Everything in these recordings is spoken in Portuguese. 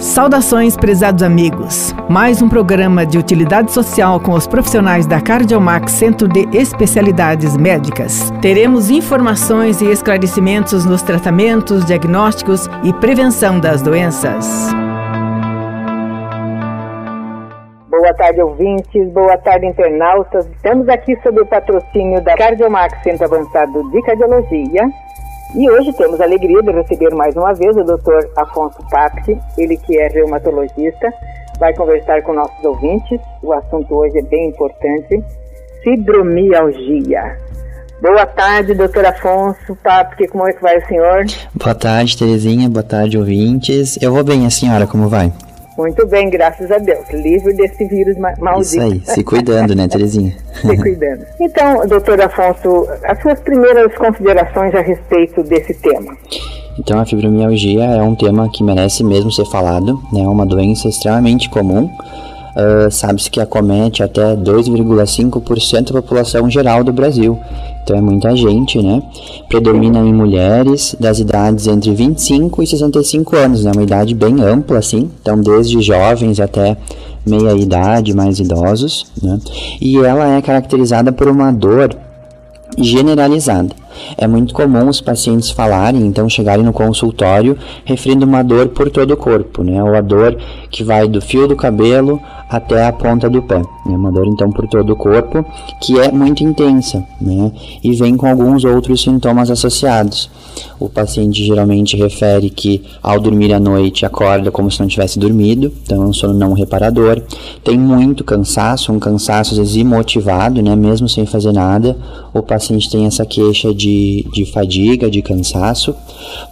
Saudações, prezados amigos. Mais um programa de utilidade social com os profissionais da Cardiomax Centro de Especialidades Médicas. Teremos informações e esclarecimentos nos tratamentos, diagnósticos e prevenção das doenças. Boa tarde, ouvintes. Boa tarde, internautas. Estamos aqui sob o patrocínio da Cardiomax Centro Avançado de Cardiologia e hoje temos a alegria de receber mais uma vez o Dr. Afonso Papke, ele que é reumatologista, vai conversar com nossos ouvintes. O assunto hoje é bem importante: fibromialgia. Boa tarde, doutor Afonso Papke, como é que vai o senhor? Boa tarde, Terezinha, boa tarde, ouvintes. Eu vou bem, a senhora, como vai? Muito bem, graças a Deus. Livre desse vírus maldito. Isso aí, se cuidando, né, Terezinha? se cuidando. Então, doutor Afonso, as suas primeiras considerações a respeito desse tema. Então, a fibromialgia é um tema que merece mesmo ser falado, né? É uma doença extremamente comum. Uh, Sabe-se que acomete até 2,5% da população geral do Brasil. Então é muita gente, né? Predomina em mulheres das idades entre 25 e 65 anos, né? Uma idade bem ampla, assim. Então, desde jovens até meia idade, mais idosos, né? E ela é caracterizada por uma dor generalizada. É muito comum os pacientes falarem, então chegarem no consultório referindo uma dor por todo o corpo, né? Ou a dor que vai do fio do cabelo até a ponta do pé. Né? Uma dor então por todo o corpo, que é muito intensa, né? E vem com alguns outros sintomas associados. O paciente geralmente refere que ao dormir à noite acorda como se não tivesse dormido, então é um sono não reparador. Tem muito cansaço, um cansaço às vezes imotivado, né? Mesmo sem fazer nada, o paciente tem essa queixa de, de fadiga, de cansaço.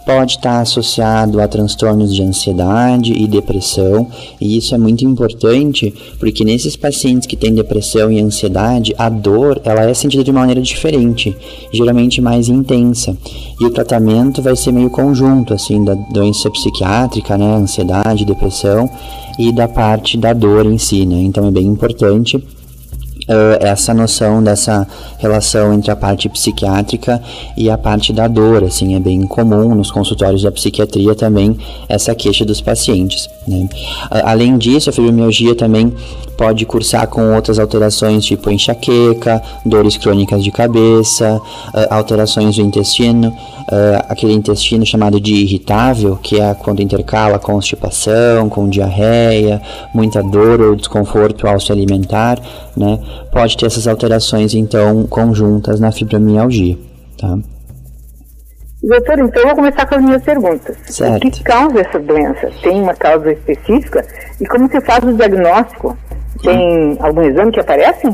Pode estar associado a transtornos de ansiedade e depressão, e isso é muito importante porque nesses pacientes que têm depressão e ansiedade, a dor ela é sentida de uma maneira diferente, geralmente mais intensa. E o tratamento vai ser meio conjunto, assim, da doença psiquiátrica, né, ansiedade, depressão, e da parte da dor em si, né? Então é bem importante uh, essa noção dessa relação entre a parte psiquiátrica e a parte da dor, assim, é bem comum nos consultórios da psiquiatria também essa queixa dos pacientes, né? Uh, além disso, a fibromialgia também pode cursar com outras alterações tipo enxaqueca, dores crônicas de cabeça, uh, alterações do intestino, uh, aquele intestino chamado de irritável, que é quando intercala constipação, com diarreia, muita dor ou desconforto ao se alimentar, né? Pode ter essas alterações então conjuntas na fibromialgia, tá? Doutor, então eu vou começar com as minhas perguntas. Certo. O que causa essa doença? Tem uma causa específica? E como se faz o diagnóstico? Tem algum exame que aparece?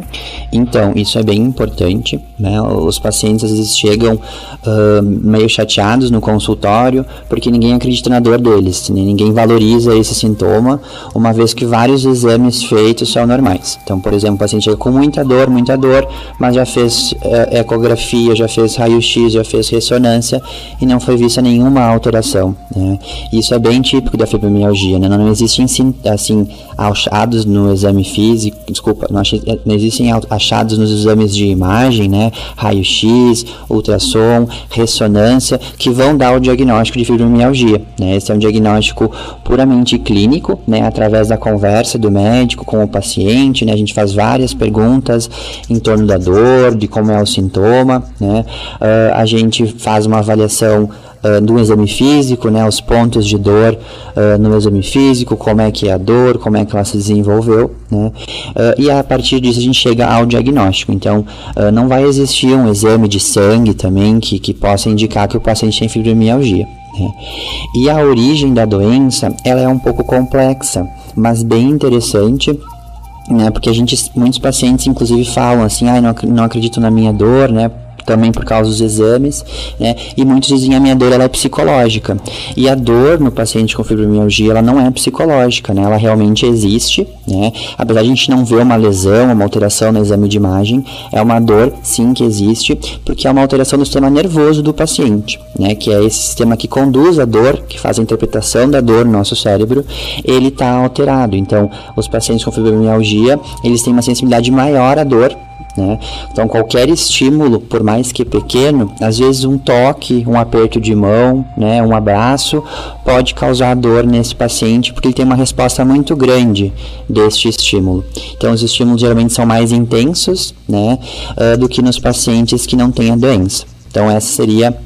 Então, isso é bem importante, né? Os pacientes às vezes chegam uh, meio chateados no consultório porque ninguém acredita na dor deles, né? ninguém valoriza esse sintoma, uma vez que vários exames feitos são normais. Então, por exemplo, o paciente chega com muita dor, muita dor, mas já fez uh, ecografia, já fez raio-x, já fez ressonância e não foi vista nenhuma alteração. Né? Isso é bem típico da fibromialgia, né? Não, não existem assim achados no exame físico, desculpa, não, não existem achados nos exames de imagem, né, raio-x, ultrassom, ressonância, que vão dar o diagnóstico de fibromialgia, né, esse é um diagnóstico puramente clínico, né, através da conversa do médico com o paciente, né, a gente faz várias perguntas em torno da dor, de como é o sintoma, né, uh, a gente faz uma avaliação uh, do exame físico, né, os pontos de dor uh, no exame físico, como é que é a dor, como é que ela se desenvolveu, né, uh, e a partir disso a gente chega ao diagnóstico. Então, não vai existir um exame de sangue também que, que possa indicar que o paciente tem fibromialgia. Né. E a origem da doença, ela é um pouco complexa, mas bem interessante né? Porque a gente, muitos pacientes, inclusive, falam assim, ah, não, não acredito na minha dor, né? Também por causa dos exames, né? E muitos dizem a minha dor ela é psicológica. E a dor no paciente com fibromialgia, ela não é psicológica, né? Ela realmente existe, né? Apesar de a gente não ver uma lesão, uma alteração no exame de imagem, é uma dor sim que existe, porque é uma alteração do sistema nervoso do paciente, né? Que é esse sistema que conduz a dor, que faz a interpretação da dor no nosso cérebro, ele está alterado. Então, os pacientes com fibromialgia, eles têm uma sensibilidade maior à dor Né? Então, qualquer estímulo, por mais que pequeno, às vezes um toque, um aperto de mão, né, um abraço, pode causar dor nesse paciente, porque ele tem uma resposta muito grande deste estímulo. Então, os estímulos geralmente são mais intensos né, uh, do que nos pacientes que não têm a doença. Então, essa seria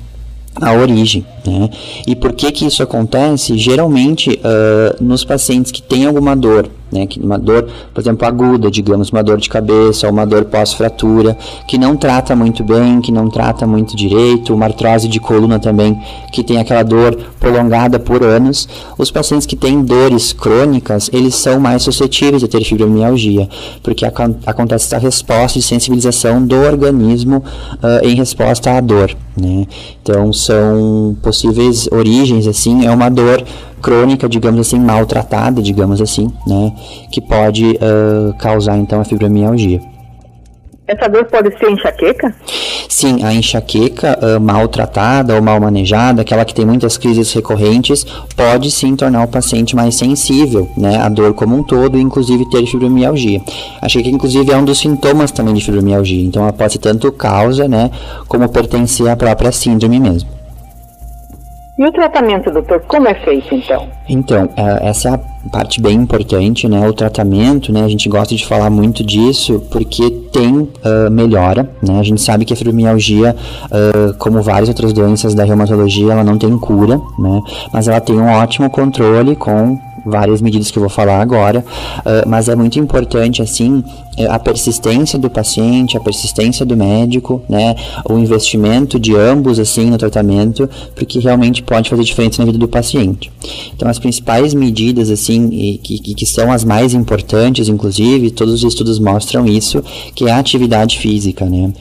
a origem. Né? E por que que isso acontece? Geralmente uh, nos pacientes que têm alguma dor, né? Que uma dor, por exemplo, aguda, digamos, uma dor de cabeça uma dor pós-fratura, que não trata muito bem, que não trata muito direito, uma artrose de coluna também, que tem aquela dor prolongada por anos. Os pacientes que têm dores crônicas, eles são mais suscetíveis a ter fibromialgia, porque ac acontece essa resposta de sensibilização do organismo uh, em resposta à dor, né? Então, são possíveis origens, assim, é uma dor crônica, digamos assim, maltratada, digamos assim, né, que pode uh, causar então a fibromialgia. Essa dor pode ser enxaqueca? Sim, a enxaqueca uh, mal tratada ou mal manejada, aquela que tem muitas crises recorrentes, pode sim tornar o paciente mais sensível né, à dor como um todo, inclusive ter fibromialgia. A enxaqueca, inclusive, é um dos sintomas também de fibromialgia, então ela pode ser tanto causa, né, como pertencer à própria síndrome mesmo. E o tratamento, doutor, como é feito então? Então, é, essa é a parte bem importante, né? O tratamento, né? A gente gosta de falar muito disso porque tem uh, melhora, né? A gente sabe que a fibromialgia, uh, como várias outras doenças da reumatologia, ela não tem cura, né? Mas ela tem um ótimo controle com várias medidas que eu vou falar agora, uh, mas é muito importante assim é, a persistência do paciente, a persistência do médico, né, o investimento de ambos assim no tratamento, porque realmente pode fazer diferença na vida do paciente. Então as principais medidas assim e, que, que são as mais importantes, inclusive todos os estudos mostram isso, que é a atividade física, né.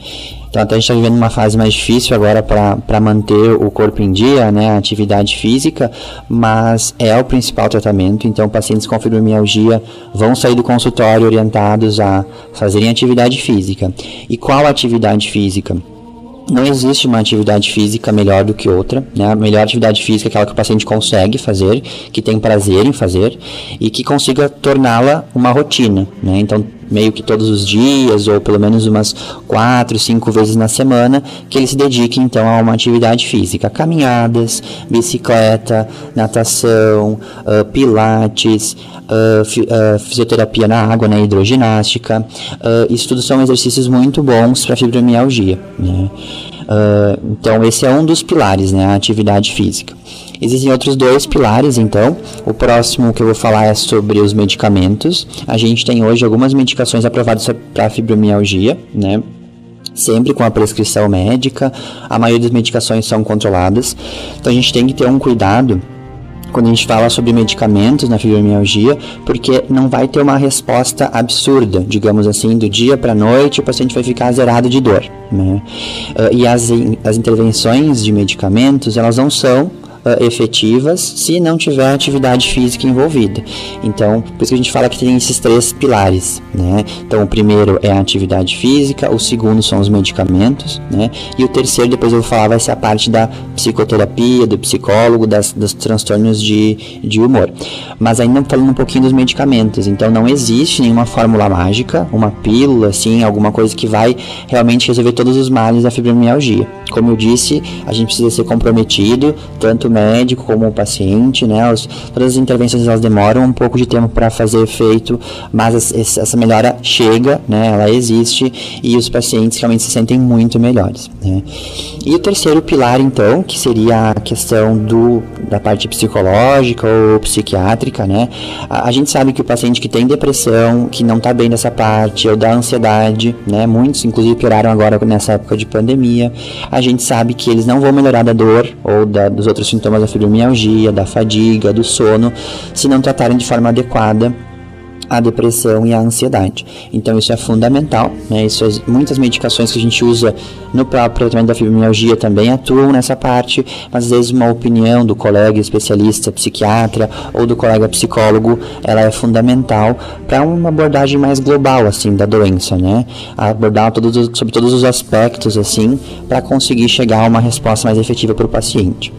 Então até a gente está vivendo uma fase mais difícil agora para manter o corpo em dia, né, a atividade física, mas é o principal tratamento. Então pacientes com fibromialgia vão sair do consultório orientados a fazerem atividade física. E qual atividade física? não existe uma atividade física melhor do que outra, né? A melhor atividade física é aquela que o paciente consegue fazer, que tem prazer em fazer e que consiga torná-la uma rotina, né? Então, meio que todos os dias ou pelo menos umas quatro, cinco vezes na semana, que ele se dedique então a uma atividade física, caminhadas, bicicleta, natação, uh, pilates, uh, fi, uh, fisioterapia na água, né, hidroginástica. isso tudo são exercícios muito bons para fibromialgia. Né? Então esse é um dos pilares, né, a atividade física. Existem outros dois pilares, então. O próximo que eu vou falar é sobre os medicamentos. A gente tem hoje algumas medicações aprovadas para fibromialgia, né? sempre com a prescrição médica. A maioria das medicações são controladas. Então a gente tem que ter um cuidado quando a gente fala sobre medicamentos na fibromialgia, porque não vai ter uma resposta absurda, digamos assim, do dia para a noite o paciente vai ficar zerado de dor. Né? Uh, e as, as intervenções de medicamentos, elas não são efetivas se não tiver atividade física envolvida. Então, por isso que a gente fala que tem esses três pilares, né? Então, o primeiro é a atividade física, o segundo são os medicamentos, né? E o terceiro, depois eu vou falar, vai ser a parte da psicoterapia, do psicólogo, das, dos transtornos de, de humor. Mas ainda falando um pouquinho dos medicamentos, então não existe nenhuma fórmula mágica, uma pílula, assim, alguma coisa que vai realmente resolver todos os males da fibromialgia. Como eu disse, a gente precisa ser comprometido, tanto médico como o paciente, né? Os, todas as intervenções elas demoram um pouco de tempo para fazer efeito, mas essa melhora chega, né? Ela existe e os pacientes realmente se sentem muito melhores. Né? E o terceiro pilar, então, que seria a questão do, da parte psicológica ou psiquiátrica, né? A, a gente sabe que o paciente que tem depressão, que não está bem nessa parte, ou da ansiedade, né? Muitos, inclusive, pioraram agora nessa época de pandemia. A gente sabe que eles não vão melhorar da dor ou da, dos outros sintomas da fibromialgia, da fadiga, do sono, se não tratarem de forma adequada a depressão e a ansiedade. Então isso é fundamental, né? Isso, é, muitas medicações que a gente usa no próprio tratamento da fibromialgia também atuam nessa parte, mas às vezes uma opinião do colega especialista, psiquiatra ou do colega psicólogo, ela é fundamental para uma abordagem mais global assim da doença, né? Abordar todos, sobre todos os aspectos assim, para conseguir chegar a uma resposta mais efetiva para o paciente.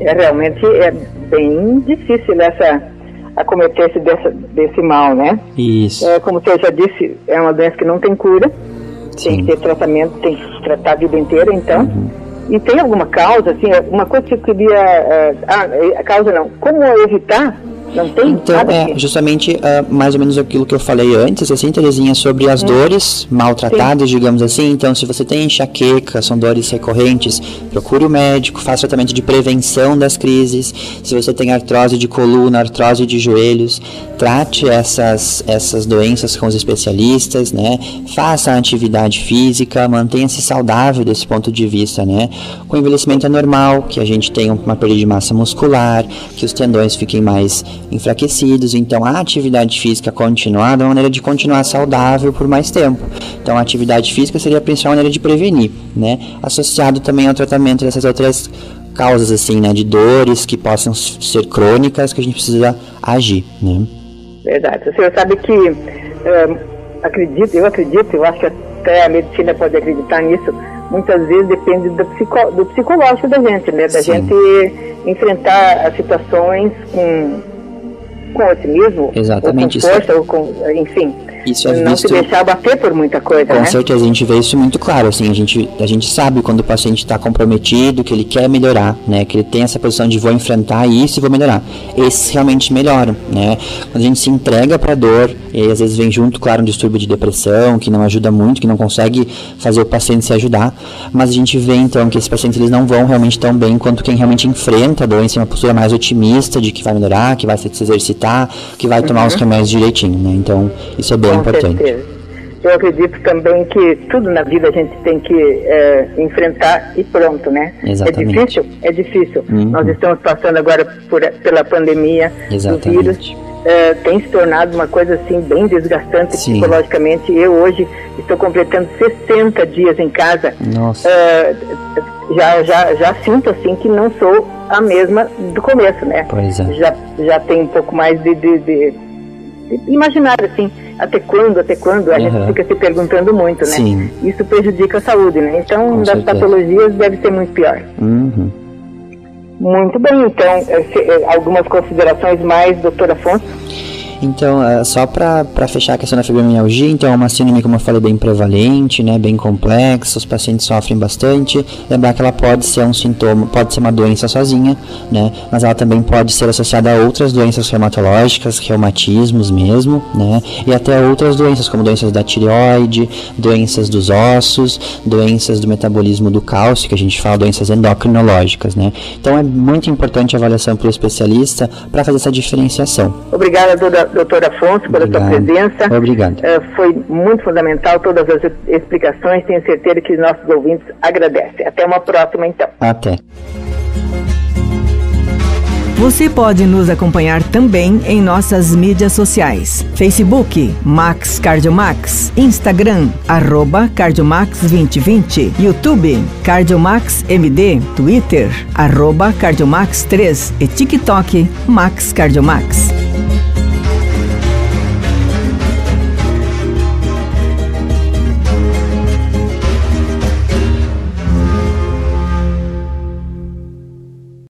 É realmente é bem difícil essa acometer-se dessa, desse mal, né? Isso. É, como você já disse, é uma doença que não tem cura, Sim. tem que ter tratamento, tem que tratar a vida inteira, então. Uhum. E tem alguma causa, assim, uma coisa que eu queria. Uh, ah, a causa não. Como evitar não tem então, nada é justamente uh, mais ou menos aquilo que eu falei antes, assim, Terezinha, sobre as hum. dores maltratadas, Sim. digamos assim. Então, se você tem enxaqueca, são dores recorrentes, procure o médico, faça tratamento de prevenção das crises. Se você tem artrose de coluna, artrose de joelhos, trate essas, essas doenças com os especialistas, né? Faça atividade física, mantenha-se saudável desse ponto de vista, né? Com envelhecimento é normal que a gente tenha uma perda de massa muscular, que os tendões fiquem mais enfraquecidos. Então, a atividade física continuada é uma maneira de continuar saudável por mais tempo. Então, a atividade física seria a principal maneira de prevenir, né? Associado também ao tratamento dessas outras causas, assim, né? De dores que possam ser crônicas que a gente precisa agir, né? Verdade. O senhor sabe que, é, acredito, eu acredito, eu acho que até a medicina pode acreditar nisso, muitas vezes depende do, psico, do psicológico da gente, né? Da Sim. gente enfrentar as situações com com otimismo, Exatamente, ou com força, ou com, enfim, isso é não visto... se deixar bater por muita coisa, Com né? certeza, a gente vê isso muito claro, assim, a gente, a gente sabe quando o paciente está comprometido, que ele quer melhorar, né, que ele tem essa posição de vou enfrentar isso e vou melhorar. Esses realmente melhoram, né? Quando a gente se entrega para a dor, e às vezes vem junto, claro, um distúrbio de depressão, que não ajuda muito, que não consegue fazer o paciente se ajudar, mas a gente vê então que esses pacientes eles não vão realmente tão bem quanto quem realmente enfrenta a doença em uma postura mais otimista de que vai melhorar, que vai se exercitar, que vai tomar os uhum. remédios direitinho, né? Então, isso é bem importante. Certeza. Eu acredito também que tudo na vida a gente tem que é, enfrentar e pronto, né? Exatamente. É difícil? É difícil. Uhum. Nós estamos passando agora por, pela pandemia Exatamente. do vírus. É, tem se tornado uma coisa assim bem desgastante Sim. psicologicamente. Eu hoje estou completando 60 dias em casa. Nossa. É, já, já, já sinto assim que não sou a mesma do começo, né? Pois é. Já, já tem um pouco mais de, de, de, de imaginar assim até quando, até quando, a uhum. gente fica se perguntando muito, né? Sim. Isso prejudica a saúde, né? Então, Com das certeza. patologias deve ser muito pior. Uhum. Muito bem, então, eh, algumas considerações mais, doutor Afonso? Então, é, só para fechar a questão da fibromialgia, então é uma síndrome, como eu falei, bem prevalente, né, bem complexa, os pacientes sofrem bastante. Lembrar que ela pode ser um sintoma, pode ser uma doença sozinha, né, mas ela também pode ser associada a outras doenças reumatológicas, reumatismos mesmo, né, e até outras doenças, como doenças da tireoide, doenças dos ossos, doenças do metabolismo do cálcio, que a gente fala doenças endocrinológicas, né. Então é muito importante a avaliação pelo especialista para fazer essa diferenciação. Obrigada, doutora doutor Afonso, pela Obrigado. sua presença. Obrigado. Uh, foi muito fundamental todas as explicações. Tenho certeza que os nossos ouvintes agradecem. Até uma próxima, então. Até. Você pode nos acompanhar também em nossas mídias sociais: Facebook Max Cardiomax, Instagram arroba Cardiomax 2020, YouTube Cardiomax MD, Twitter arroba Cardiomax 3 e TikTok Max Cardiomax.